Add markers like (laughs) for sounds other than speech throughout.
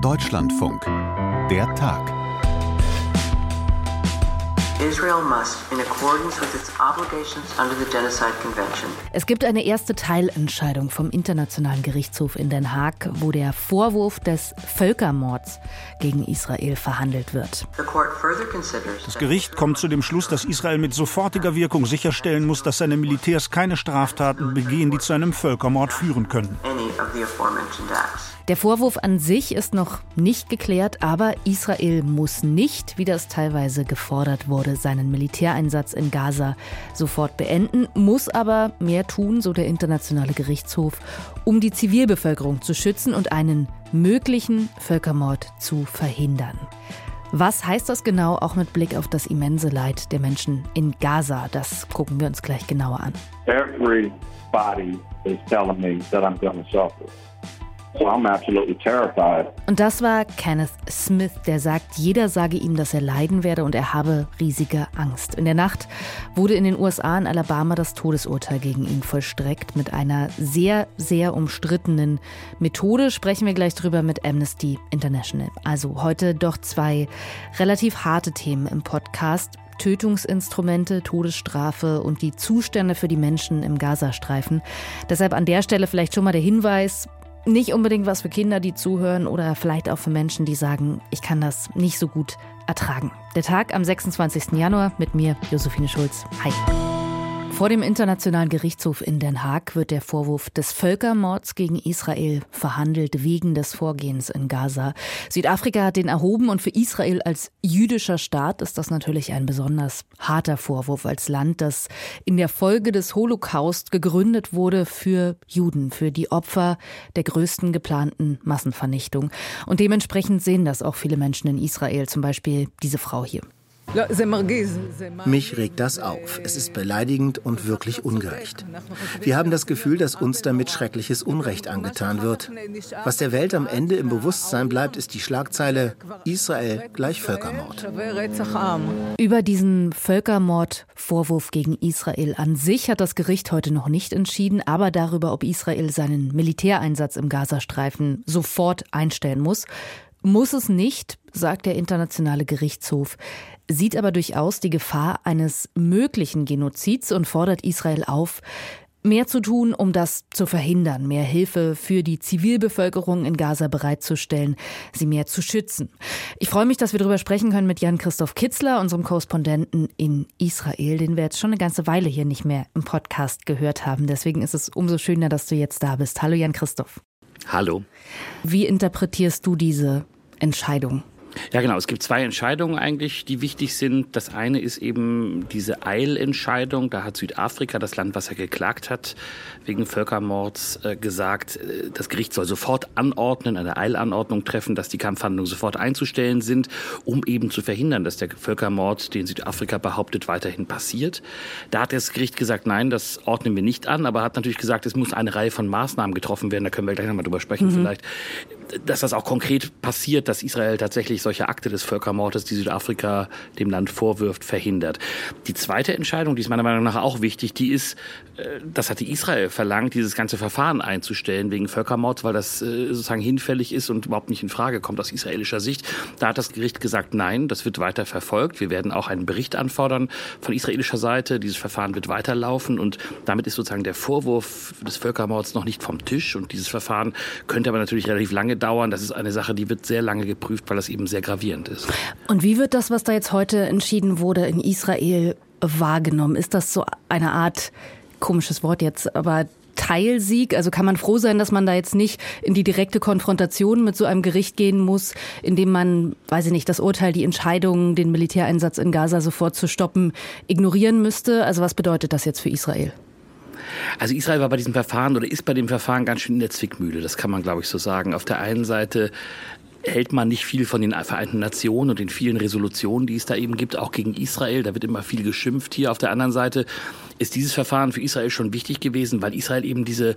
Deutschlandfunk. Der Tag. Es gibt eine erste Teilentscheidung vom Internationalen Gerichtshof in Den Haag, wo der Vorwurf des Völkermords gegen Israel verhandelt wird. Das Gericht kommt zu dem Schluss, dass Israel mit sofortiger Wirkung sicherstellen muss, dass seine Militärs keine Straftaten begehen, die zu einem Völkermord führen können. Der Vorwurf an sich ist noch nicht geklärt, aber Israel muss nicht, wie das teilweise gefordert wurde, seinen Militäreinsatz in Gaza sofort beenden, muss aber mehr tun, so der Internationale Gerichtshof, um die Zivilbevölkerung zu schützen und einen möglichen Völkermord zu verhindern. Was heißt das genau, auch mit Blick auf das immense Leid der Menschen in Gaza? Das gucken wir uns gleich genauer an. Everybody is telling me that I'm to suffer. Und das war Kenneth Smith, der sagt, jeder sage ihm, dass er leiden werde und er habe riesige Angst. In der Nacht wurde in den USA in Alabama das Todesurteil gegen ihn vollstreckt mit einer sehr, sehr umstrittenen Methode. Sprechen wir gleich drüber mit Amnesty International. Also heute doch zwei relativ harte Themen im Podcast. Tötungsinstrumente, Todesstrafe und die Zustände für die Menschen im Gazastreifen. Deshalb an der Stelle vielleicht schon mal der Hinweis, nicht unbedingt was für Kinder, die zuhören oder vielleicht auch für Menschen, die sagen, ich kann das nicht so gut ertragen. Der Tag am 26. Januar mit mir, Josephine Schulz. Hi. Vor dem Internationalen Gerichtshof in Den Haag wird der Vorwurf des Völkermords gegen Israel verhandelt wegen des Vorgehens in Gaza. Südafrika hat den erhoben und für Israel als jüdischer Staat ist das natürlich ein besonders harter Vorwurf als Land, das in der Folge des Holocaust gegründet wurde für Juden, für die Opfer der größten geplanten Massenvernichtung. Und dementsprechend sehen das auch viele Menschen in Israel, zum Beispiel diese Frau hier. Mich regt das auf. Es ist beleidigend und wirklich ungerecht. Wir haben das Gefühl, dass uns damit schreckliches Unrecht angetan wird. Was der Welt am Ende im Bewusstsein bleibt, ist die Schlagzeile Israel gleich Völkermord. Über diesen Völkermordvorwurf gegen Israel an sich hat das Gericht heute noch nicht entschieden, aber darüber, ob Israel seinen Militäreinsatz im Gazastreifen sofort einstellen muss. Muss es nicht, sagt der Internationale Gerichtshof sieht aber durchaus die Gefahr eines möglichen Genozids und fordert Israel auf, mehr zu tun, um das zu verhindern, mehr Hilfe für die Zivilbevölkerung in Gaza bereitzustellen, sie mehr zu schützen. Ich freue mich, dass wir darüber sprechen können mit Jan-Christoph Kitzler, unserem Korrespondenten in Israel, den wir jetzt schon eine ganze Weile hier nicht mehr im Podcast gehört haben. Deswegen ist es umso schöner, dass du jetzt da bist. Hallo Jan-Christoph. Hallo. Wie interpretierst du diese Entscheidung? Ja, genau. Es gibt zwei Entscheidungen eigentlich, die wichtig sind. Das eine ist eben diese Eilentscheidung. Da hat Südafrika, das Land, was er geklagt hat, wegen Völkermords äh, gesagt, äh, das Gericht soll sofort anordnen, eine Eilanordnung treffen, dass die Kampfhandlungen sofort einzustellen sind, um eben zu verhindern, dass der Völkermord, den Südafrika behauptet, weiterhin passiert. Da hat das Gericht gesagt, nein, das ordnen wir nicht an, aber hat natürlich gesagt, es muss eine Reihe von Maßnahmen getroffen werden. Da können wir gleich nochmal drüber sprechen mhm. vielleicht dass das auch konkret passiert, dass Israel tatsächlich solche Akte des Völkermordes, die Südafrika dem Land vorwirft, verhindert. Die zweite Entscheidung, die ist meiner Meinung nach auch wichtig, die ist, äh, das hatte Israel verlangt, dieses ganze Verfahren einzustellen wegen Völkermords, weil das äh, sozusagen hinfällig ist und überhaupt nicht in Frage kommt aus israelischer Sicht. Da hat das Gericht gesagt, nein, das wird weiter verfolgt. Wir werden auch einen Bericht anfordern von israelischer Seite. Dieses Verfahren wird weiterlaufen und damit ist sozusagen der Vorwurf des Völkermords noch nicht vom Tisch und dieses Verfahren könnte aber natürlich relativ lange dauern. Das ist eine Sache, die wird sehr lange geprüft, weil das eben sehr gravierend ist. Und wie wird das, was da jetzt heute entschieden wurde, in Israel wahrgenommen? Ist das so eine Art, komisches Wort jetzt, aber Teilsieg? Also kann man froh sein, dass man da jetzt nicht in die direkte Konfrontation mit so einem Gericht gehen muss, indem man, weiß ich nicht, das Urteil, die Entscheidung, den Militäreinsatz in Gaza sofort zu stoppen, ignorieren müsste? Also was bedeutet das jetzt für Israel? Also Israel war bei diesem Verfahren oder ist bei dem Verfahren ganz schön in der Zwickmühle. Das kann man, glaube ich, so sagen. Auf der einen Seite hält man nicht viel von den Vereinten Nationen und den vielen Resolutionen, die es da eben gibt, auch gegen Israel. Da wird immer viel geschimpft. Hier auf der anderen Seite ist dieses Verfahren für Israel schon wichtig gewesen, weil Israel eben diese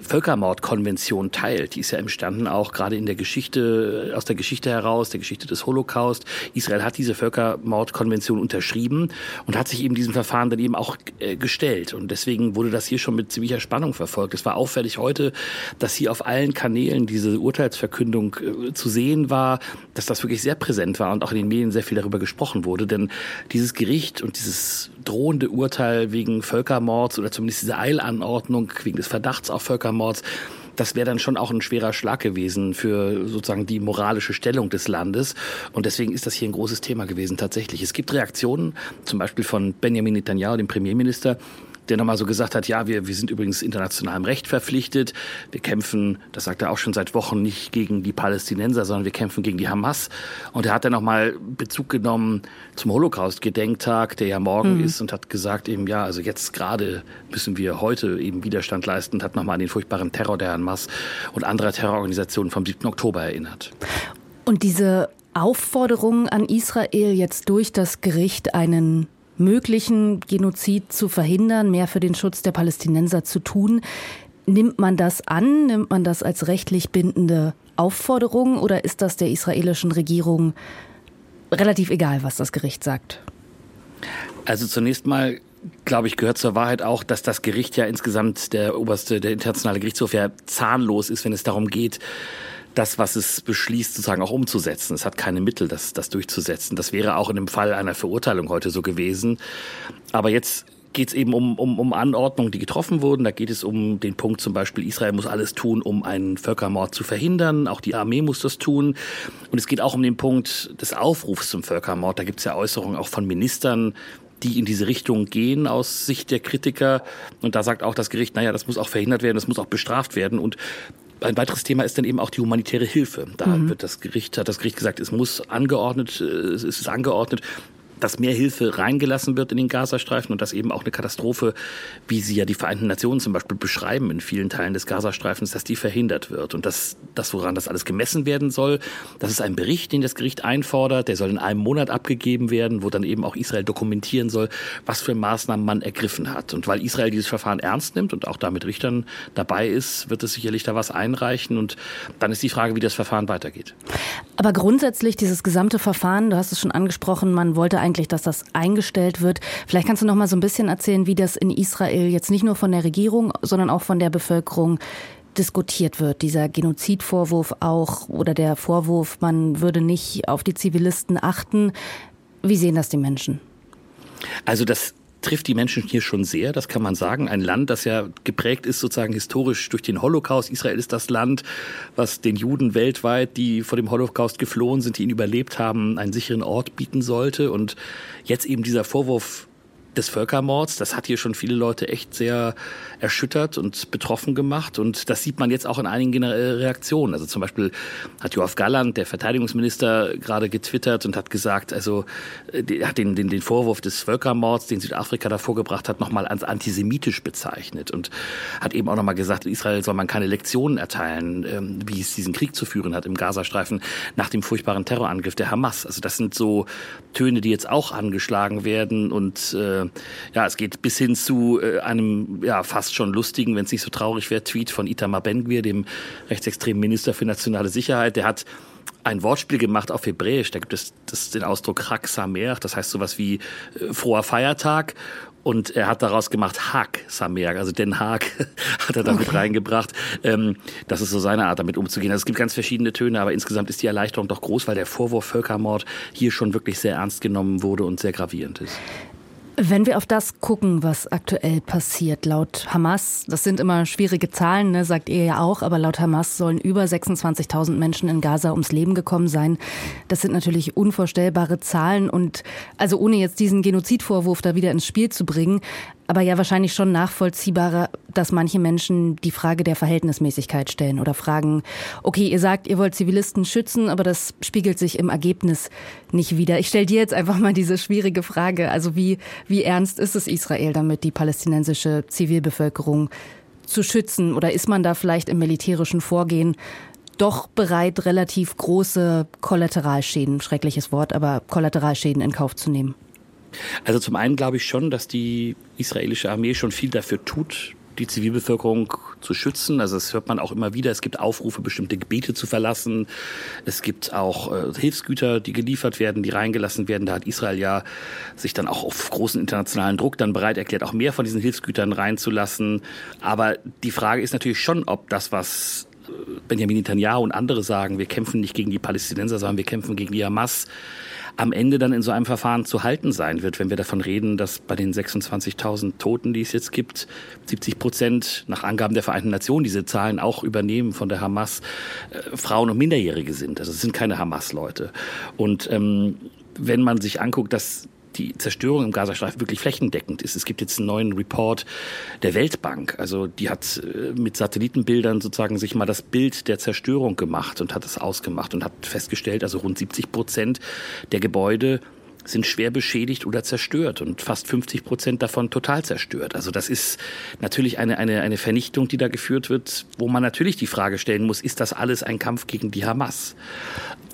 Völkermordkonvention teilt. Die ist ja entstanden auch gerade in der Geschichte, aus der Geschichte heraus, der Geschichte des Holocaust. Israel hat diese Völkermordkonvention unterschrieben und hat sich eben diesem Verfahren dann eben auch äh, gestellt. Und deswegen wurde das hier schon mit ziemlicher Spannung verfolgt. Es war auffällig heute, dass hier auf allen Kanälen diese Urteilsverkündung äh, zu sehen war, dass das wirklich sehr präsent war und auch in den Medien sehr viel darüber gesprochen wurde. Denn dieses Gericht und dieses drohende Urteil wegen Völkermords oder zumindest diese Eilanordnung wegen des Verdachts auf Völkermord Völkermords, das wäre dann schon auch ein schwerer Schlag gewesen für sozusagen die moralische Stellung des Landes. Und deswegen ist das hier ein großes Thema gewesen tatsächlich. Es gibt Reaktionen, zum Beispiel von Benjamin Netanyahu, dem Premierminister, der nochmal so gesagt hat, ja, wir, wir sind übrigens internationalem Recht verpflichtet. Wir kämpfen, das sagt er auch schon seit Wochen, nicht gegen die Palästinenser, sondern wir kämpfen gegen die Hamas. Und er hat dann nochmal Bezug genommen zum Holocaust-Gedenktag, der ja morgen mhm. ist, und hat gesagt eben, ja, also jetzt gerade müssen wir heute eben Widerstand leisten und hat nochmal an den furchtbaren Terror der Hamas und anderer Terrororganisationen vom 7. Oktober erinnert. Und diese Aufforderung an Israel, jetzt durch das Gericht einen möglichen Genozid zu verhindern, mehr für den Schutz der Palästinenser zu tun. Nimmt man das an? Nimmt man das als rechtlich bindende Aufforderung oder ist das der israelischen Regierung relativ egal, was das Gericht sagt? Also zunächst mal glaube ich, gehört zur Wahrheit auch, dass das Gericht ja insgesamt der oberste, der internationale Gerichtshof ja zahnlos ist, wenn es darum geht, das, was es beschließt, sozusagen auch umzusetzen. Es hat keine Mittel, das, das durchzusetzen. Das wäre auch in dem Fall einer Verurteilung heute so gewesen. Aber jetzt geht es eben um, um, um Anordnungen, die getroffen wurden. Da geht es um den Punkt zum Beispiel, Israel muss alles tun, um einen Völkermord zu verhindern. Auch die Armee muss das tun. Und es geht auch um den Punkt des Aufrufs zum Völkermord. Da gibt es ja Äußerungen auch von Ministern, die in diese Richtung gehen aus Sicht der Kritiker. Und da sagt auch das Gericht, naja, das muss auch verhindert werden, das muss auch bestraft werden. Und ein weiteres Thema ist dann eben auch die humanitäre Hilfe. Da mhm. wird das Gericht, hat das Gericht gesagt, es muss angeordnet, äh, es ist angeordnet, dass mehr Hilfe reingelassen wird in den Gazastreifen und dass eben auch eine Katastrophe, wie sie ja die Vereinten Nationen zum Beispiel beschreiben in vielen Teilen des Gazastreifens, dass die verhindert wird. Und dass das, woran das alles gemessen werden soll, das ist ein Bericht, den das Gericht einfordert, der soll in einem Monat abgegeben werden, wo dann eben auch Israel dokumentieren soll, was für Maßnahmen man ergriffen hat. Und weil Israel dieses Verfahren ernst nimmt und auch da mit Richtern dabei ist, wird es sicherlich da was einreichen. Und dann ist die Frage, wie das Verfahren weitergeht. Aber grundsätzlich dieses gesamte Verfahren, du hast es schon angesprochen, man wollte eigentlich, dass das eingestellt wird. Vielleicht kannst du noch mal so ein bisschen erzählen, wie das in Israel jetzt nicht nur von der Regierung, sondern auch von der Bevölkerung diskutiert wird. Dieser Genozidvorwurf auch oder der Vorwurf, man würde nicht auf die Zivilisten achten. Wie sehen das die Menschen? Also das trifft die Menschen hier schon sehr, das kann man sagen. Ein Land, das ja geprägt ist sozusagen historisch durch den Holocaust. Israel ist das Land, was den Juden weltweit, die vor dem Holocaust geflohen sind, die ihn überlebt haben, einen sicheren Ort bieten sollte. Und jetzt eben dieser Vorwurf des Völkermords. Das hat hier schon viele Leute echt sehr erschüttert und betroffen gemacht. Und das sieht man jetzt auch in einigen Reaktionen. Also zum Beispiel hat Joachim Galland, der Verteidigungsminister, gerade getwittert und hat gesagt, also er hat den, den, den Vorwurf des Völkermords, den Südafrika da vorgebracht hat, nochmal als antisemitisch bezeichnet und hat eben auch nochmal gesagt, Israel soll man keine Lektionen erteilen, ähm, wie es diesen Krieg zu führen hat im Gazastreifen nach dem furchtbaren Terrorangriff der Hamas. Also das sind so Töne, die jetzt auch angeschlagen werden und äh, ja, es geht bis hin zu äh, einem ja fast schon lustigen, wenn es nicht so traurig wäre, Tweet von Itamar Ben-Gvir, dem rechtsextremen Minister für nationale Sicherheit. Der hat ein Wortspiel gemacht auf Hebräisch. Da gibt es das, den Ausdruck Chag Samer, das heißt sowas wie äh, froher Feiertag. Und er hat daraus gemacht Haag Samer, also Den Haag (laughs) hat er damit okay. reingebracht. Ähm, das ist so seine Art, damit umzugehen. Also es gibt ganz verschiedene Töne, aber insgesamt ist die Erleichterung doch groß, weil der Vorwurf Völkermord hier schon wirklich sehr ernst genommen wurde und sehr gravierend ist. Wenn wir auf das gucken, was aktuell passiert, laut Hamas, das sind immer schwierige Zahlen, ne, sagt ihr ja auch, aber laut Hamas sollen über 26.000 Menschen in Gaza ums Leben gekommen sein. Das sind natürlich unvorstellbare Zahlen und also ohne jetzt diesen Genozidvorwurf da wieder ins Spiel zu bringen, aber ja wahrscheinlich schon nachvollziehbarer, dass manche Menschen die Frage der Verhältnismäßigkeit stellen oder fragen, okay, ihr sagt, ihr wollt Zivilisten schützen, aber das spiegelt sich im Ergebnis nicht wieder. Ich stelle dir jetzt einfach mal diese schwierige Frage. Also wie, wie ernst ist es Israel damit, die palästinensische Zivilbevölkerung zu schützen? Oder ist man da vielleicht im militärischen Vorgehen doch bereit, relativ große Kollateralschäden, schreckliches Wort, aber Kollateralschäden in Kauf zu nehmen? Also zum einen glaube ich schon, dass die israelische Armee schon viel dafür tut, die Zivilbevölkerung zu schützen. Also das hört man auch immer wieder. Es gibt Aufrufe, bestimmte Gebiete zu verlassen. Es gibt auch äh, Hilfsgüter, die geliefert werden, die reingelassen werden. Da hat Israel ja sich dann auch auf großen internationalen Druck dann bereit erklärt, auch mehr von diesen Hilfsgütern reinzulassen. Aber die Frage ist natürlich schon, ob das, was Benjamin Netanyahu und andere sagen, wir kämpfen nicht gegen die Palästinenser, sondern wir kämpfen gegen die Hamas, am Ende dann in so einem Verfahren zu halten sein wird, wenn wir davon reden, dass bei den 26.000 Toten, die es jetzt gibt, 70 Prozent nach Angaben der Vereinten Nationen diese Zahlen auch übernehmen von der Hamas, äh, Frauen und Minderjährige sind. Also es sind keine Hamas-Leute. Und ähm, wenn man sich anguckt, dass die Zerstörung im Gazastreifen wirklich flächendeckend ist. Es gibt jetzt einen neuen Report der Weltbank. Also die hat äh, mit Satellitenbildern sozusagen sich mal das Bild der Zerstörung gemacht und hat es ausgemacht und hat festgestellt, also rund 70 Prozent der Gebäude sind schwer beschädigt oder zerstört und fast 50 Prozent davon total zerstört. Also das ist natürlich eine, eine, eine Vernichtung, die da geführt wird, wo man natürlich die Frage stellen muss, ist das alles ein Kampf gegen die Hamas?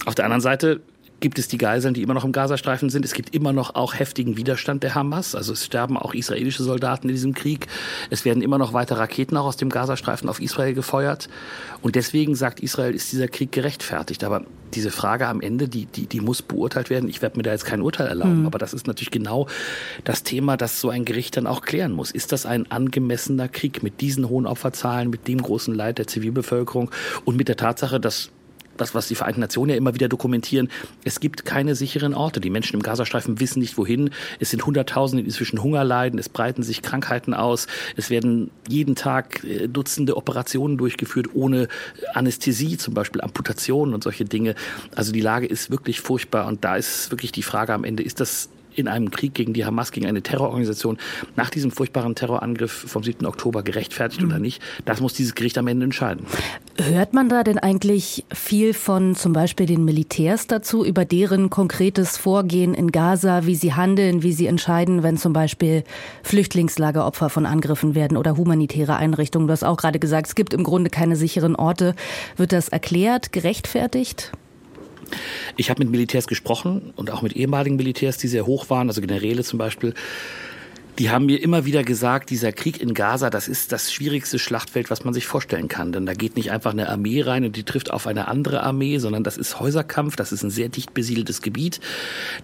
Auf der anderen Seite gibt es die Geiseln, die immer noch im Gazastreifen sind. Es gibt immer noch auch heftigen Widerstand der Hamas. Also es sterben auch israelische Soldaten in diesem Krieg. Es werden immer noch weiter Raketen auch aus dem Gazastreifen auf Israel gefeuert. Und deswegen sagt Israel, ist dieser Krieg gerechtfertigt. Aber diese Frage am Ende, die, die, die muss beurteilt werden. Ich werde mir da jetzt kein Urteil erlauben. Mhm. Aber das ist natürlich genau das Thema, das so ein Gericht dann auch klären muss. Ist das ein angemessener Krieg mit diesen hohen Opferzahlen, mit dem großen Leid der Zivilbevölkerung und mit der Tatsache, dass das, was die Vereinten Nationen ja immer wieder dokumentieren, es gibt keine sicheren Orte. Die Menschen im Gazastreifen wissen nicht, wohin. Es sind Hunderttausende, die inzwischen Hunger leiden. Es breiten sich Krankheiten aus. Es werden jeden Tag äh, Dutzende Operationen durchgeführt, ohne Anästhesie, zum Beispiel Amputationen und solche Dinge. Also die Lage ist wirklich furchtbar. Und da ist wirklich die Frage am Ende, ist das in einem Krieg gegen die Hamas, gegen eine Terrororganisation nach diesem furchtbaren Terrorangriff vom 7. Oktober gerechtfertigt mhm. oder nicht, das muss dieses Gericht am Ende entscheiden. Hört man da denn eigentlich viel von zum Beispiel den Militärs dazu, über deren konkretes Vorgehen in Gaza, wie sie handeln, wie sie entscheiden, wenn zum Beispiel Flüchtlingslager Opfer von Angriffen werden oder humanitäre Einrichtungen? Du hast auch gerade gesagt, es gibt im Grunde keine sicheren Orte. Wird das erklärt, gerechtfertigt? Ich habe mit Militärs gesprochen und auch mit ehemaligen Militärs, die sehr hoch waren, also Generäle zum Beispiel. Die haben mir immer wieder gesagt, dieser Krieg in Gaza, das ist das schwierigste Schlachtfeld, was man sich vorstellen kann. Denn da geht nicht einfach eine Armee rein und die trifft auf eine andere Armee, sondern das ist Häuserkampf, das ist ein sehr dicht besiedeltes Gebiet.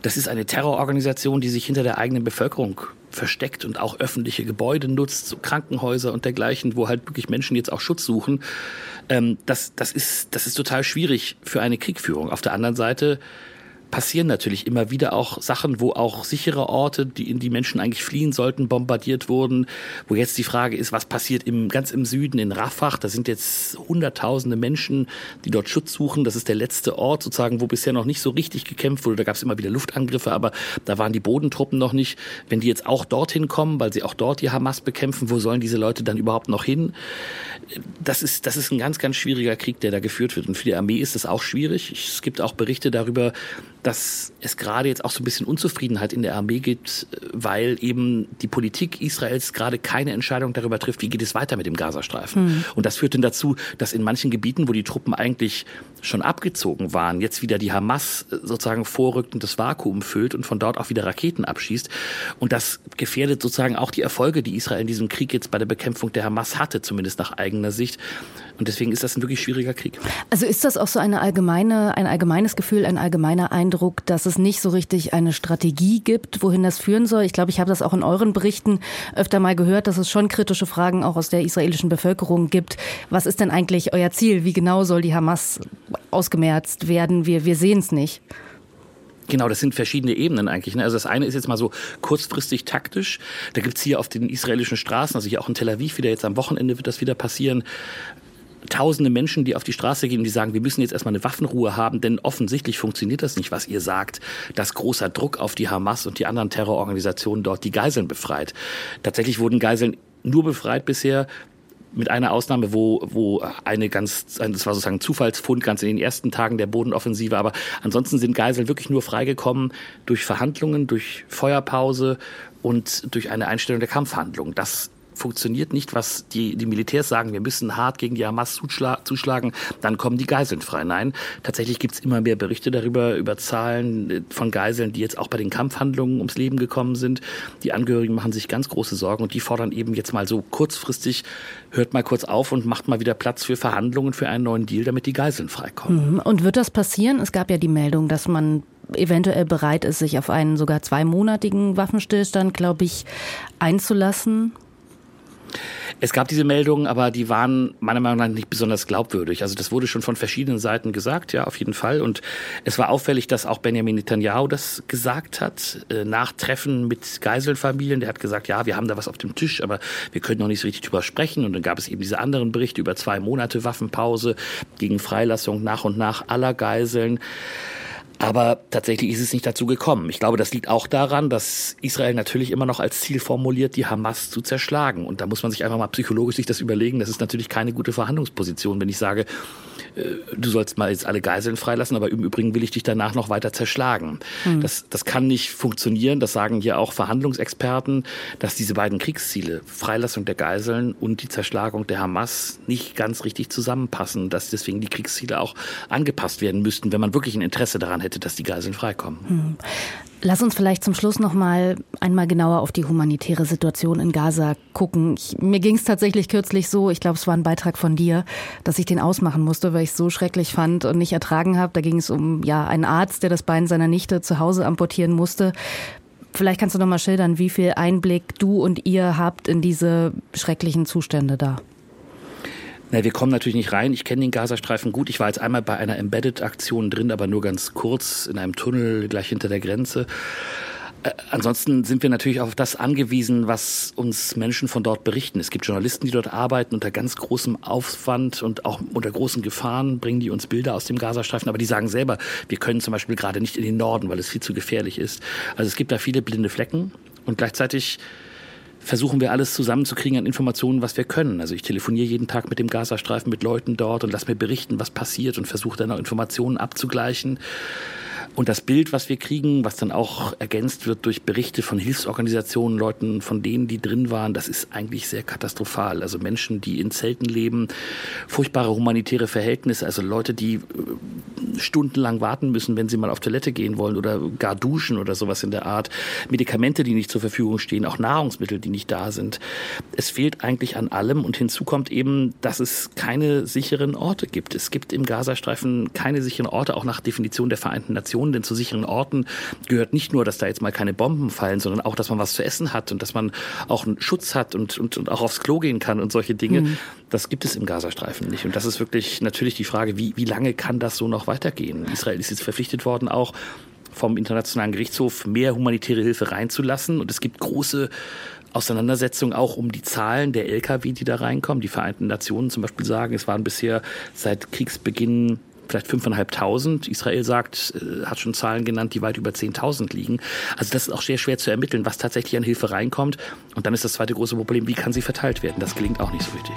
Das ist eine Terrororganisation, die sich hinter der eigenen Bevölkerung versteckt und auch öffentliche Gebäude nutzt, so Krankenhäuser und dergleichen, wo halt wirklich Menschen jetzt auch Schutz suchen. Ähm, das, das, ist, das ist total schwierig für eine Kriegführung. Auf der anderen Seite passieren natürlich immer wieder auch Sachen, wo auch sichere Orte, die in die Menschen eigentlich fliehen sollten, bombardiert wurden. Wo jetzt die Frage ist, was passiert im, ganz im Süden in Rafah? Da sind jetzt hunderttausende Menschen, die dort Schutz suchen. Das ist der letzte Ort sozusagen, wo bisher noch nicht so richtig gekämpft wurde. Da gab es immer wieder Luftangriffe, aber da waren die Bodentruppen noch nicht. Wenn die jetzt auch dorthin kommen, weil sie auch dort die Hamas bekämpfen, wo sollen diese Leute dann überhaupt noch hin? Das ist, das ist ein ganz, ganz schwieriger Krieg, der da geführt wird. Und für die Armee ist das auch schwierig. Es gibt auch Berichte darüber, dass es gerade jetzt auch so ein bisschen Unzufriedenheit in der Armee gibt, weil eben die Politik Israels gerade keine Entscheidung darüber trifft, wie geht es weiter mit dem Gazastreifen. Mhm. Und das führt dann dazu, dass in manchen Gebieten, wo die Truppen eigentlich schon abgezogen waren, jetzt wieder die Hamas sozusagen vorrückt und das Vakuum füllt und von dort auch wieder Raketen abschießt. Und das gefährdet sozusagen auch die Erfolge, die Israel in diesem Krieg jetzt bei der Bekämpfung der Hamas hatte, zumindest nach eigener Sicht. Und deswegen ist das ein wirklich schwieriger Krieg. Also ist das auch so eine allgemeine, ein allgemeines Gefühl, ein allgemeiner Eindruck, dass es nicht so richtig eine Strategie gibt, wohin das führen soll? Ich glaube, ich habe das auch in euren Berichten öfter mal gehört, dass es schon kritische Fragen auch aus der israelischen Bevölkerung gibt. Was ist denn eigentlich euer Ziel? Wie genau soll die Hamas ausgemerzt werden? Wir, wir sehen es nicht. Genau, das sind verschiedene Ebenen eigentlich. Ne? Also das eine ist jetzt mal so kurzfristig taktisch. Da gibt's hier auf den israelischen Straßen, also hier auch in Tel Aviv wieder, jetzt am Wochenende wird das wieder passieren, tausende Menschen, die auf die Straße gehen, die sagen, wir müssen jetzt erstmal eine Waffenruhe haben, denn offensichtlich funktioniert das nicht, was ihr sagt, dass großer Druck auf die Hamas und die anderen Terrororganisationen dort die Geiseln befreit. Tatsächlich wurden Geiseln nur befreit bisher, mit einer Ausnahme, wo, wo eine ganz, das war sozusagen ein Zufallsfund ganz in den ersten Tagen der Bodenoffensive, aber ansonsten sind Geiseln wirklich nur freigekommen durch Verhandlungen, durch Feuerpause und durch eine Einstellung der Kampfhandlung. Das funktioniert nicht, was die, die Militärs sagen, wir müssen hart gegen die Hamas zuschlagen, dann kommen die Geiseln frei. Nein, tatsächlich gibt es immer mehr Berichte darüber, über Zahlen äh, von Geiseln, die jetzt auch bei den Kampfhandlungen ums Leben gekommen sind. Die Angehörigen machen sich ganz große Sorgen und die fordern eben jetzt mal so kurzfristig, hört mal kurz auf und macht mal wieder Platz für Verhandlungen für einen neuen Deal, damit die Geiseln freikommen. Mhm. Und wird das passieren? Es gab ja die Meldung, dass man eventuell bereit ist, sich auf einen sogar zweimonatigen Waffenstillstand, glaube ich, einzulassen. Es gab diese Meldungen, aber die waren meiner Meinung nach nicht besonders glaubwürdig. Also das wurde schon von verschiedenen Seiten gesagt, ja, auf jeden Fall. Und es war auffällig, dass auch Benjamin Netanyahu das gesagt hat, äh, nach Treffen mit Geiselfamilien. Der hat gesagt, ja, wir haben da was auf dem Tisch, aber wir können noch nicht so richtig drüber sprechen. Und dann gab es eben diese anderen Berichte über zwei Monate Waffenpause gegen Freilassung nach und nach aller Geiseln. Aber tatsächlich ist es nicht dazu gekommen. Ich glaube, das liegt auch daran, dass Israel natürlich immer noch als Ziel formuliert, die Hamas zu zerschlagen. Und da muss man sich einfach mal psychologisch sich das überlegen. Das ist natürlich keine gute Verhandlungsposition, wenn ich sage, du sollst mal jetzt alle Geiseln freilassen, aber im Übrigen will ich dich danach noch weiter zerschlagen. Mhm. Das, das kann nicht funktionieren. Das sagen hier auch Verhandlungsexperten, dass diese beiden Kriegsziele, Freilassung der Geiseln und die Zerschlagung der Hamas, nicht ganz richtig zusammenpassen. Dass deswegen die Kriegsziele auch angepasst werden müssten, wenn man wirklich ein Interesse daran hätte, dass die Geiseln freikommen. Mhm. Lass uns vielleicht zum Schluss noch mal einmal genauer auf die humanitäre Situation in Gaza gucken. Ich, mir ging es tatsächlich kürzlich so, ich glaube, es war ein Beitrag von dir, dass ich den ausmachen musste, weil ich es so schrecklich fand und nicht ertragen habe. Da ging es um ja einen Arzt, der das Bein seiner Nichte zu Hause amputieren musste. Vielleicht kannst du noch mal schildern, wie viel Einblick du und ihr habt in diese schrecklichen Zustände da. Na, wir kommen natürlich nicht rein. Ich kenne den Gazastreifen gut. Ich war jetzt einmal bei einer Embedded-Aktion drin, aber nur ganz kurz in einem Tunnel gleich hinter der Grenze. Äh, ansonsten sind wir natürlich auf das angewiesen, was uns Menschen von dort berichten. Es gibt Journalisten, die dort arbeiten unter ganz großem Aufwand und auch unter großen Gefahren, bringen die uns Bilder aus dem Gazastreifen. Aber die sagen selber, wir können zum Beispiel gerade nicht in den Norden, weil es viel zu gefährlich ist. Also es gibt da viele blinde Flecken und gleichzeitig versuchen wir alles zusammenzukriegen an Informationen, was wir können. Also ich telefoniere jeden Tag mit dem Gazastreifen, mit Leuten dort und lass mir berichten, was passiert und versuche dann auch Informationen abzugleichen. Und das Bild, was wir kriegen, was dann auch ergänzt wird durch Berichte von Hilfsorganisationen, Leuten, von denen, die drin waren, das ist eigentlich sehr katastrophal. Also Menschen, die in Zelten leben, furchtbare humanitäre Verhältnisse, also Leute, die äh, stundenlang warten müssen, wenn sie mal auf Toilette gehen wollen oder gar duschen oder sowas in der Art. Medikamente, die nicht zur Verfügung stehen, auch Nahrungsmittel, die nicht da sind. Es fehlt eigentlich an allem und hinzu kommt eben, dass es keine sicheren Orte gibt. Es gibt im Gazastreifen keine sicheren Orte, auch nach Definition der Vereinten Nationen Situationen, denn zu sicheren Orten gehört nicht nur, dass da jetzt mal keine Bomben fallen, sondern auch, dass man was zu essen hat und dass man auch einen Schutz hat und, und, und auch aufs Klo gehen kann und solche Dinge. Mhm. Das gibt es im Gazastreifen nicht. Und das ist wirklich natürlich die Frage, wie, wie lange kann das so noch weitergehen? Israel ist jetzt verpflichtet worden, auch vom Internationalen Gerichtshof mehr humanitäre Hilfe reinzulassen. Und es gibt große Auseinandersetzungen auch um die Zahlen der Lkw, die da reinkommen. Die Vereinten Nationen zum Beispiel sagen, es waren bisher seit Kriegsbeginn vielleicht 5.500. Israel sagt, äh, hat schon Zahlen genannt, die weit über 10.000 liegen. Also das ist auch sehr schwer zu ermitteln, was tatsächlich an Hilfe reinkommt. Und dann ist das zweite große Problem, wie kann sie verteilt werden? Das gelingt auch nicht so richtig.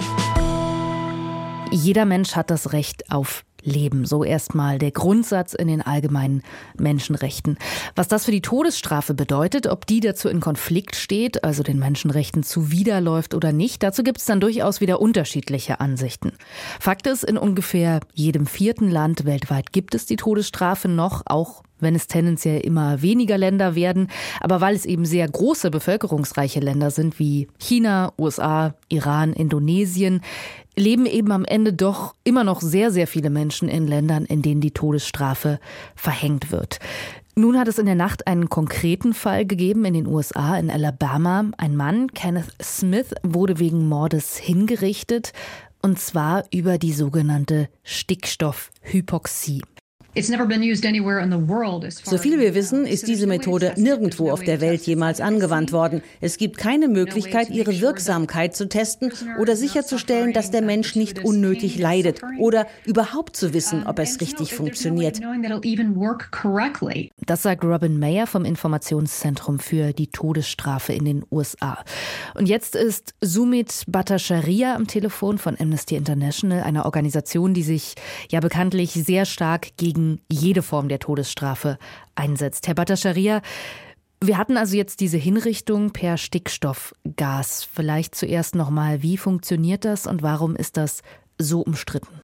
Jeder Mensch hat das Recht auf leben. So erstmal der Grundsatz in den allgemeinen Menschenrechten. Was das für die Todesstrafe bedeutet, ob die dazu in Konflikt steht, also den Menschenrechten zuwiderläuft oder nicht, dazu gibt es dann durchaus wieder unterschiedliche Ansichten. Fakt ist, in ungefähr jedem vierten Land weltweit gibt es die Todesstrafe noch, auch wenn es tendenziell immer weniger Länder werden, aber weil es eben sehr große bevölkerungsreiche Länder sind wie China, USA, Iran, Indonesien, leben eben am Ende doch immer noch sehr, sehr viele Menschen in Ländern, in denen die Todesstrafe verhängt wird. Nun hat es in der Nacht einen konkreten Fall gegeben in den USA, in Alabama. Ein Mann, Kenneth Smith, wurde wegen Mordes hingerichtet, und zwar über die sogenannte Stickstoffhypoxie. So viel wir wissen, ist diese Methode nirgendwo auf der Welt jemals angewandt worden. Es gibt keine Möglichkeit, ihre Wirksamkeit zu testen oder sicherzustellen, dass der Mensch nicht unnötig leidet oder überhaupt zu wissen, ob es richtig funktioniert. Das sagt Robin Mayer vom Informationszentrum für die Todesstrafe in den USA. Und jetzt ist Sumit Bhattacharya am Telefon von Amnesty International, einer Organisation, die sich ja bekanntlich sehr stark gegen gegen jede Form der Todesstrafe einsetzt. Herr Bhattacharya, Wir hatten also jetzt diese Hinrichtung per Stickstoffgas. Vielleicht zuerst nochmal, wie funktioniert das und warum ist das so umstritten?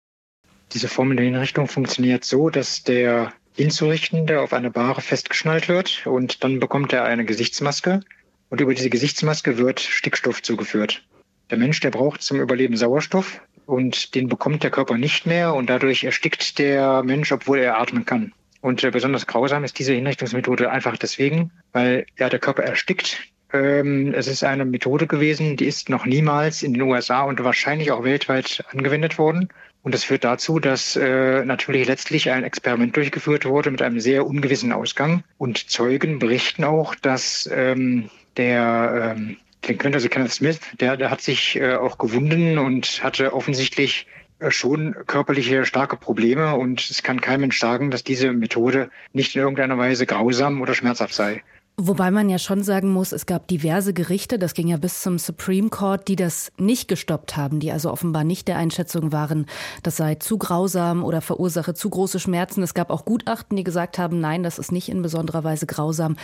Diese Formel der Hinrichtung funktioniert so, dass der Hinzurichtende auf eine Bahre festgeschnallt wird und dann bekommt er eine Gesichtsmaske und über diese Gesichtsmaske wird Stickstoff zugeführt. Der Mensch, der braucht zum Überleben Sauerstoff und den bekommt der Körper nicht mehr und dadurch erstickt der Mensch, obwohl er atmen kann. Und äh, besonders grausam ist diese Hinrichtungsmethode einfach deswegen, weil ja der Körper erstickt. Ähm, es ist eine Methode gewesen, die ist noch niemals in den USA und wahrscheinlich auch weltweit angewendet worden. Und das führt dazu, dass äh, natürlich letztlich ein Experiment durchgeführt wurde mit einem sehr ungewissen Ausgang. Und Zeugen berichten auch, dass ähm, der ähm, den könnte also Kenneth Smith, der, der hat sich äh, auch gewunden und hatte offensichtlich äh, schon körperliche starke Probleme und es kann kein Mensch sagen, dass diese Methode nicht in irgendeiner Weise grausam oder schmerzhaft sei. Wobei man ja schon sagen muss, es gab diverse Gerichte, das ging ja bis zum Supreme Court, die das nicht gestoppt haben, die also offenbar nicht der Einschätzung waren, das sei zu grausam oder verursache zu große Schmerzen. Es gab auch Gutachten, die gesagt haben, nein, das ist nicht in besonderer Weise grausam.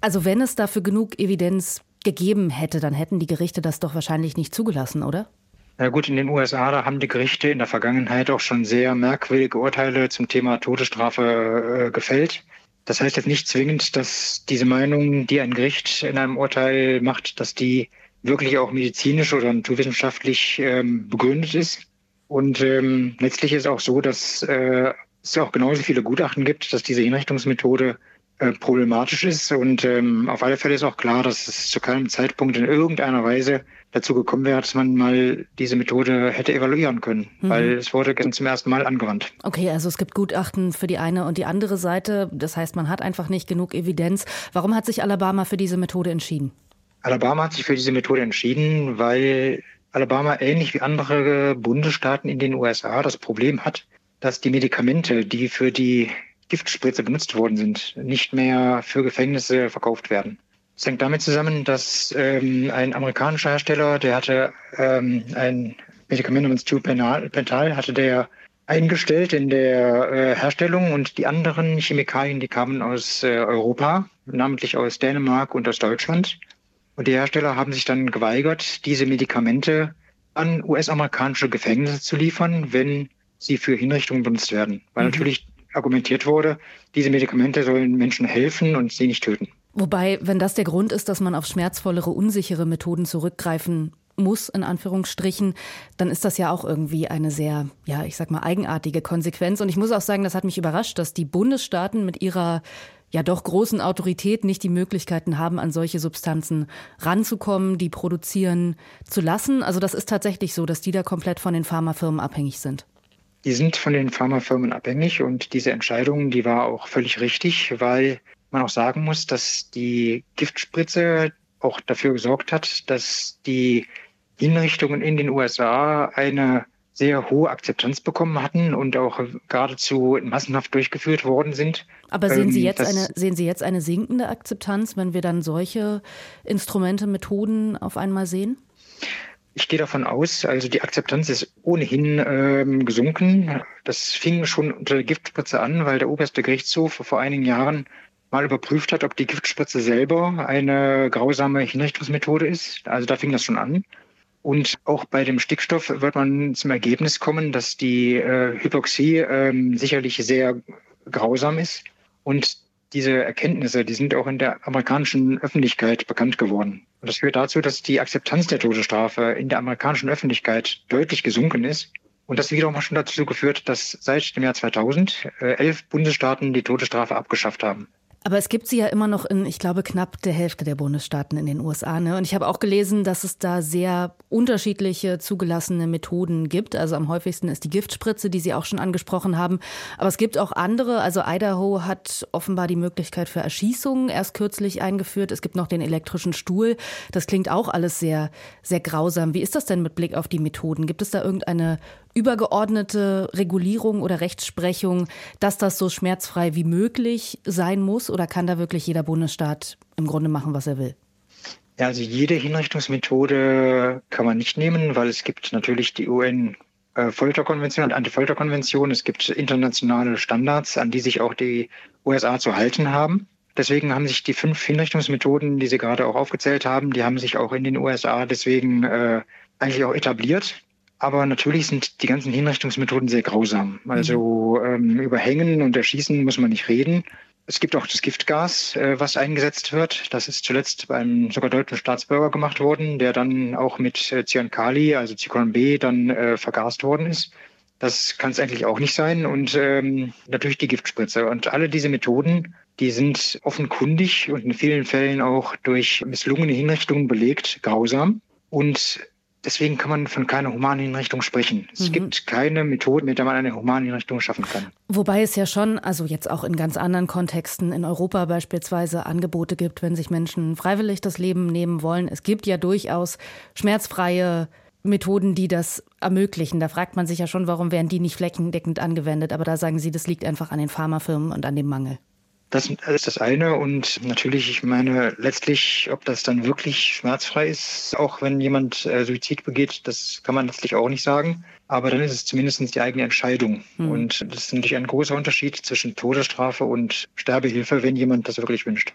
Also wenn es dafür genug Evidenz gegeben hätte, dann hätten die Gerichte das doch wahrscheinlich nicht zugelassen, oder? Na gut, in den USA, da haben die Gerichte in der Vergangenheit auch schon sehr merkwürdige Urteile zum Thema Todesstrafe äh, gefällt. Das heißt jetzt nicht zwingend, dass diese Meinung, die ein Gericht in einem Urteil macht, dass die wirklich auch medizinisch oder naturwissenschaftlich ähm, begründet ist. Und ähm, letztlich ist auch so, dass äh, es auch genauso viele Gutachten gibt, dass diese Hinrichtungsmethode äh, problematisch ist. Und ähm, auf alle Fälle ist auch klar, dass es zu keinem Zeitpunkt in irgendeiner Weise dazu gekommen wäre, dass man mal diese Methode hätte evaluieren können, mhm. weil es wurde zum ersten Mal angewandt. Okay, also es gibt Gutachten für die eine und die andere Seite. Das heißt, man hat einfach nicht genug Evidenz. Warum hat sich Alabama für diese Methode entschieden? Alabama hat sich für diese Methode entschieden, weil Alabama ähnlich wie andere Bundesstaaten in den USA das Problem hat, dass die Medikamente, die für die Giftspritze benutzt worden sind, nicht mehr für Gefängnisse verkauft werden. Es hängt damit zusammen, dass ähm, ein amerikanischer Hersteller, der hatte ähm, ein Medikament namens Tupental, hatte der eingestellt in der äh, Herstellung und die anderen Chemikalien, die kamen aus äh, Europa, namentlich aus Dänemark und aus Deutschland. Und die Hersteller haben sich dann geweigert, diese Medikamente an US-amerikanische Gefängnisse zu liefern, wenn sie für Hinrichtungen benutzt werden. Weil mhm. natürlich argumentiert wurde, diese Medikamente sollen Menschen helfen und sie nicht töten. Wobei, wenn das der Grund ist, dass man auf schmerzvollere, unsichere Methoden zurückgreifen muss, in Anführungsstrichen, dann ist das ja auch irgendwie eine sehr, ja, ich sag mal, eigenartige Konsequenz. Und ich muss auch sagen, das hat mich überrascht, dass die Bundesstaaten mit ihrer ja doch großen Autorität nicht die Möglichkeiten haben, an solche Substanzen ranzukommen, die produzieren zu lassen. Also das ist tatsächlich so, dass die da komplett von den Pharmafirmen abhängig sind. Die sind von den Pharmafirmen abhängig und diese Entscheidung, die war auch völlig richtig, weil man auch sagen muss, dass die Giftspritze auch dafür gesorgt hat, dass die Hinrichtungen in den USA eine sehr hohe Akzeptanz bekommen hatten und auch geradezu massenhaft durchgeführt worden sind. Aber sehen Sie ähm, jetzt, eine, sehen Sie jetzt eine sinkende Akzeptanz, wenn wir dann solche Instrumente, Methoden auf einmal sehen? Ich gehe davon aus, also die Akzeptanz ist ohnehin ähm, gesunken. Das fing schon unter der Giftspritze an, weil der oberste Gerichtshof vor einigen Jahren mal überprüft hat, ob die Giftspritze selber eine grausame Hinrichtungsmethode ist. Also da fing das schon an. Und auch bei dem Stickstoff wird man zum Ergebnis kommen, dass die äh, Hypoxie äh, sicherlich sehr grausam ist. Und diese Erkenntnisse, die sind auch in der amerikanischen Öffentlichkeit bekannt geworden. Und das führt dazu, dass die Akzeptanz der Todesstrafe in der amerikanischen Öffentlichkeit deutlich gesunken ist. Und das wiederum hat schon dazu geführt, dass seit dem Jahr 2000 äh, elf Bundesstaaten die Todesstrafe abgeschafft haben. Aber es gibt sie ja immer noch in, ich glaube, knapp der Hälfte der Bundesstaaten in den USA. Ne? Und ich habe auch gelesen, dass es da sehr unterschiedliche zugelassene Methoden gibt. Also am häufigsten ist die Giftspritze, die Sie auch schon angesprochen haben. Aber es gibt auch andere. Also Idaho hat offenbar die Möglichkeit für Erschießungen erst kürzlich eingeführt. Es gibt noch den elektrischen Stuhl. Das klingt auch alles sehr, sehr grausam. Wie ist das denn mit Blick auf die Methoden? Gibt es da irgendeine übergeordnete Regulierung oder Rechtsprechung, dass das so schmerzfrei wie möglich sein muss? Oder kann da wirklich jeder Bundesstaat im Grunde machen, was er will? Ja, also jede Hinrichtungsmethode kann man nicht nehmen, weil es gibt natürlich die UN Folterkonvention und Antifolterkonvention. Es gibt internationale Standards, an die sich auch die USA zu halten haben. Deswegen haben sich die fünf Hinrichtungsmethoden, die Sie gerade auch aufgezählt haben, die haben sich auch in den USA deswegen äh, eigentlich auch etabliert. Aber natürlich sind die ganzen Hinrichtungsmethoden sehr grausam. Also ähm, über Hängen und Erschießen muss man nicht reden. Es gibt auch das Giftgas, äh, was eingesetzt wird. Das ist zuletzt beim sogar deutschen Staatsbürger gemacht worden, der dann auch mit äh, Cyankali, also Zyklon B, dann äh, vergast worden ist. Das kann es eigentlich auch nicht sein. Und ähm, natürlich die Giftspritze. Und alle diese Methoden, die sind offenkundig und in vielen Fällen auch durch misslungene Hinrichtungen belegt, grausam. Und Deswegen kann man von keiner humanen Hinrichtung sprechen. Es mhm. gibt keine Methode, mit der man eine humane Hinrichtung schaffen kann. Wobei es ja schon, also jetzt auch in ganz anderen Kontexten, in Europa beispielsweise Angebote gibt, wenn sich Menschen freiwillig das Leben nehmen wollen. Es gibt ja durchaus schmerzfreie Methoden, die das ermöglichen. Da fragt man sich ja schon, warum werden die nicht flächendeckend angewendet. Aber da sagen Sie, das liegt einfach an den Pharmafirmen und an dem Mangel. Das ist das eine. Und natürlich, ich meine, letztlich, ob das dann wirklich schmerzfrei ist, auch wenn jemand äh, Suizid begeht, das kann man letztlich auch nicht sagen aber dann ist es zumindest die eigene Entscheidung. Mhm. Und das ist natürlich ein großer Unterschied zwischen Todesstrafe und Sterbehilfe, wenn jemand das wirklich wünscht.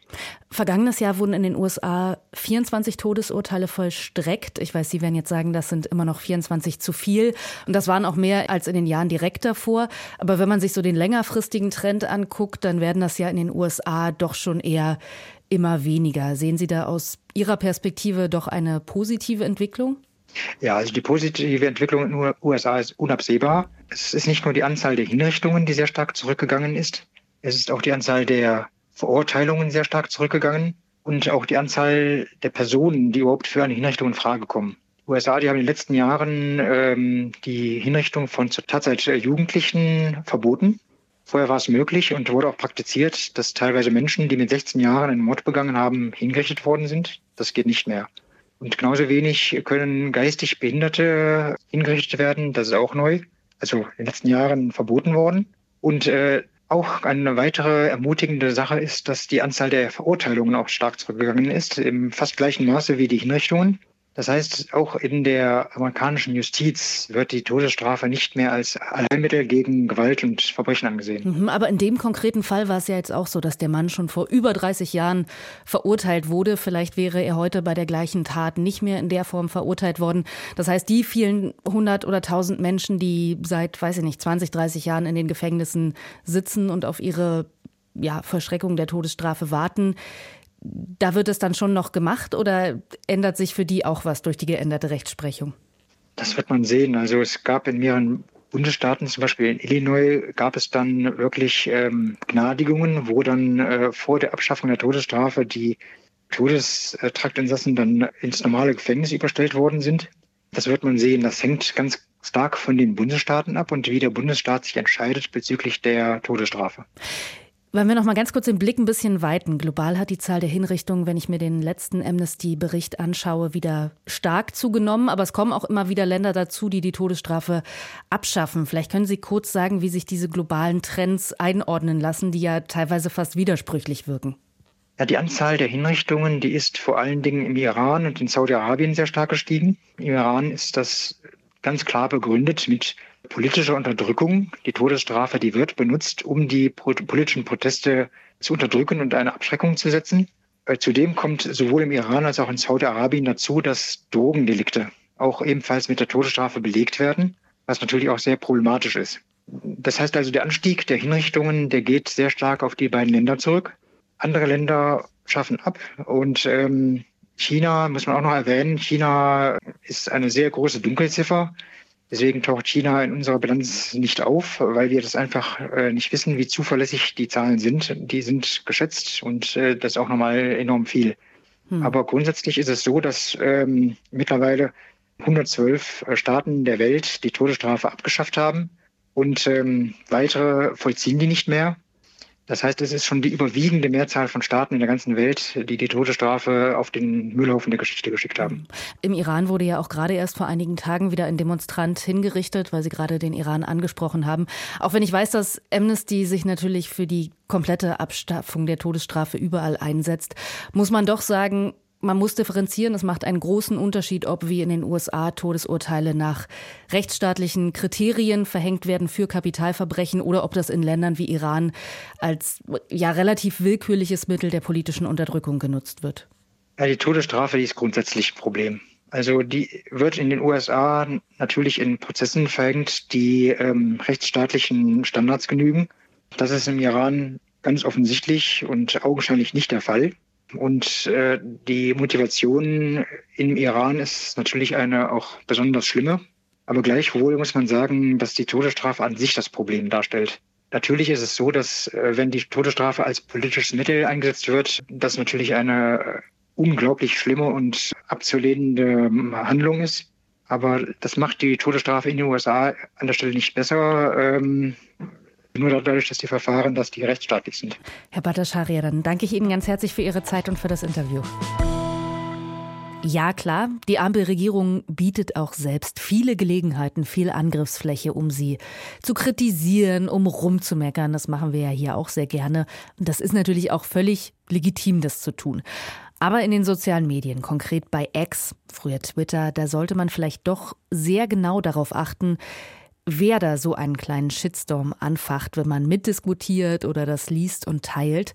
Vergangenes Jahr wurden in den USA 24 Todesurteile vollstreckt. Ich weiß, Sie werden jetzt sagen, das sind immer noch 24 zu viel. Und das waren auch mehr als in den Jahren direkt davor. Aber wenn man sich so den längerfristigen Trend anguckt, dann werden das ja in den USA doch schon eher immer weniger. Sehen Sie da aus Ihrer Perspektive doch eine positive Entwicklung? Ja, also die positive Entwicklung in den USA ist unabsehbar. Es ist nicht nur die Anzahl der Hinrichtungen, die sehr stark zurückgegangen ist. Es ist auch die Anzahl der Verurteilungen sehr stark zurückgegangen und auch die Anzahl der Personen, die überhaupt für eine Hinrichtung in Frage kommen. Die USA, die haben in den letzten Jahren ähm, die Hinrichtung von zur Tatzeit Jugendlichen verboten. Vorher war es möglich und wurde auch praktiziert, dass teilweise Menschen, die mit 16 Jahren einen Mord begangen haben, hingerichtet worden sind. Das geht nicht mehr. Und genauso wenig können geistig Behinderte hingerichtet werden. Das ist auch neu. Also in den letzten Jahren verboten worden. Und äh, auch eine weitere ermutigende Sache ist, dass die Anzahl der Verurteilungen auch stark zurückgegangen ist, im fast gleichen Maße wie die Hinrichtungen. Das heißt, auch in der amerikanischen Justiz wird die Todesstrafe nicht mehr als Allheilmittel gegen Gewalt und Verbrechen angesehen. Mhm, aber in dem konkreten Fall war es ja jetzt auch so, dass der Mann schon vor über 30 Jahren verurteilt wurde. Vielleicht wäre er heute bei der gleichen Tat nicht mehr in der Form verurteilt worden. Das heißt, die vielen hundert oder tausend Menschen, die seit, weiß ich nicht, 20, 30 Jahren in den Gefängnissen sitzen und auf ihre ja, Verschreckung der Todesstrafe warten, da wird es dann schon noch gemacht oder ändert sich für die auch was durch die geänderte Rechtsprechung? Das wird man sehen. Also es gab in mehreren Bundesstaaten, zum Beispiel in Illinois, gab es dann wirklich ähm, Gnadigungen, wo dann äh, vor der Abschaffung der Todesstrafe die Todestraktinsassen dann ins normale Gefängnis überstellt worden sind. Das wird man sehen. Das hängt ganz stark von den Bundesstaaten ab und wie der Bundesstaat sich entscheidet bezüglich der Todesstrafe. Wollen wir noch mal ganz kurz den Blick ein bisschen weiten. Global hat die Zahl der Hinrichtungen, wenn ich mir den letzten Amnesty-Bericht anschaue, wieder stark zugenommen. Aber es kommen auch immer wieder Länder dazu, die die Todesstrafe abschaffen. Vielleicht können Sie kurz sagen, wie sich diese globalen Trends einordnen lassen, die ja teilweise fast widersprüchlich wirken. Ja, die Anzahl der Hinrichtungen, die ist vor allen Dingen im Iran und in Saudi-Arabien sehr stark gestiegen. Im Iran ist das ganz klar begründet mit politischer Unterdrückung. Die Todesstrafe, die wird benutzt, um die politischen Proteste zu unterdrücken und eine Abschreckung zu setzen. Äh, zudem kommt sowohl im Iran als auch in Saudi-Arabien dazu, dass Drogendelikte auch ebenfalls mit der Todesstrafe belegt werden, was natürlich auch sehr problematisch ist. Das heißt also, der Anstieg der Hinrichtungen, der geht sehr stark auf die beiden Länder zurück. Andere Länder schaffen ab und ähm, China muss man auch noch erwähnen. China ist eine sehr große Dunkelziffer. Deswegen taucht China in unserer Bilanz nicht auf, weil wir das einfach äh, nicht wissen, wie zuverlässig die Zahlen sind. Die sind geschätzt und äh, das ist auch nochmal enorm viel. Hm. Aber grundsätzlich ist es so, dass ähm, mittlerweile 112 äh, Staaten der Welt die Todesstrafe abgeschafft haben und ähm, weitere vollziehen die nicht mehr. Das heißt, es ist schon die überwiegende Mehrzahl von Staaten in der ganzen Welt, die die Todesstrafe auf den Müllhaufen der Geschichte geschickt haben. Im Iran wurde ja auch gerade erst vor einigen Tagen wieder ein Demonstrant hingerichtet, weil Sie gerade den Iran angesprochen haben. Auch wenn ich weiß, dass Amnesty sich natürlich für die komplette Abschaffung der Todesstrafe überall einsetzt, muss man doch sagen, man muss differenzieren. Es macht einen großen Unterschied, ob wie in den USA Todesurteile nach rechtsstaatlichen Kriterien verhängt werden für Kapitalverbrechen oder ob das in Ländern wie Iran als ja relativ willkürliches Mittel der politischen Unterdrückung genutzt wird. Ja, die Todesstrafe, die ist grundsätzlich ein Problem. Also die wird in den USA natürlich in Prozessen verhängt, die ähm, rechtsstaatlichen Standards genügen. Das ist im Iran ganz offensichtlich und augenscheinlich nicht der Fall. Und äh, die Motivation im Iran ist natürlich eine auch besonders schlimme. Aber gleichwohl muss man sagen, dass die Todesstrafe an sich das Problem darstellt. Natürlich ist es so, dass äh, wenn die Todesstrafe als politisches Mittel eingesetzt wird, das natürlich eine äh, unglaublich schlimme und abzulehnende ähm, Handlung ist. Aber das macht die Todesstrafe in den USA an der Stelle nicht besser. Ähm, nur dadurch, dass die Verfahren, dass die rechtsstaatlich sind. Herr Bhattacharya, dann danke ich Ihnen ganz herzlich für Ihre Zeit und für das Interview. Ja, klar, die Ampelregierung bietet auch selbst viele Gelegenheiten, viel Angriffsfläche, um sie zu kritisieren, um rumzumeckern. Das machen wir ja hier auch sehr gerne. Und das ist natürlich auch völlig legitim, das zu tun. Aber in den sozialen Medien, konkret bei X, früher Twitter, da sollte man vielleicht doch sehr genau darauf achten, wer da so einen kleinen Shitstorm anfacht, wenn man mitdiskutiert oder das liest und teilt.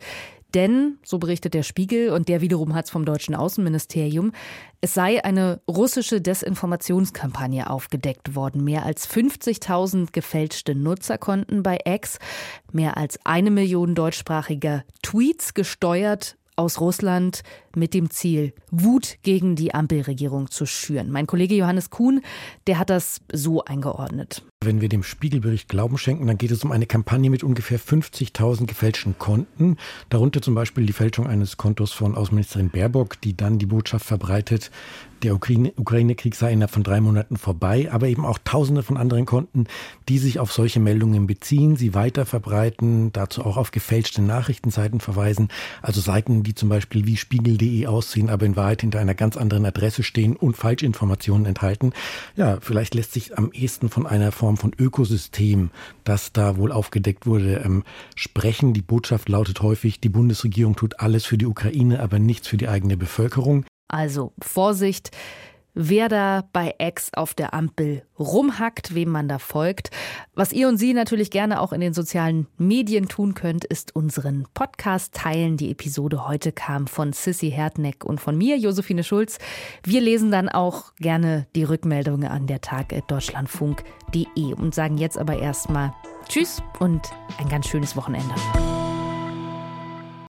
Denn, so berichtet der Spiegel, und der wiederum hat es vom deutschen Außenministerium, es sei eine russische Desinformationskampagne aufgedeckt worden. Mehr als 50.000 gefälschte Nutzerkonten bei X, mehr als eine Million deutschsprachiger Tweets gesteuert aus Russland mit dem Ziel, Wut gegen die Ampelregierung zu schüren. Mein Kollege Johannes Kuhn, der hat das so eingeordnet. Wenn wir dem Spiegelbericht Glauben schenken, dann geht es um eine Kampagne mit ungefähr 50.000 gefälschten Konten, darunter zum Beispiel die Fälschung eines Kontos von Außenministerin Baerbock, die dann die Botschaft verbreitet, der Ukraine-Krieg sei innerhalb von drei Monaten vorbei, aber eben auch tausende von anderen Konten, die sich auf solche Meldungen beziehen, sie weiter verbreiten, dazu auch auf gefälschte Nachrichtenseiten verweisen, also Seiten, die zum Beispiel wie spiegel.de aussehen, aber in Wahrheit hinter einer ganz anderen Adresse stehen und Falschinformationen enthalten. Ja, vielleicht lässt sich am ehesten von einer Form von Ökosystem, das da wohl aufgedeckt wurde, ähm, sprechen. Die Botschaft lautet häufig, die Bundesregierung tut alles für die Ukraine, aber nichts für die eigene Bevölkerung. Also Vorsicht, wer da bei X auf der Ampel rumhackt, wem man da folgt. Was ihr und Sie natürlich gerne auch in den sozialen Medien tun könnt, ist unseren Podcast teilen. Die Episode heute kam von Sissy Hertneck und von mir, Josephine Schulz. Wir lesen dann auch gerne die Rückmeldungen an der Tag deutschlandfunk.de und sagen jetzt aber erstmal Tschüss und ein ganz schönes Wochenende.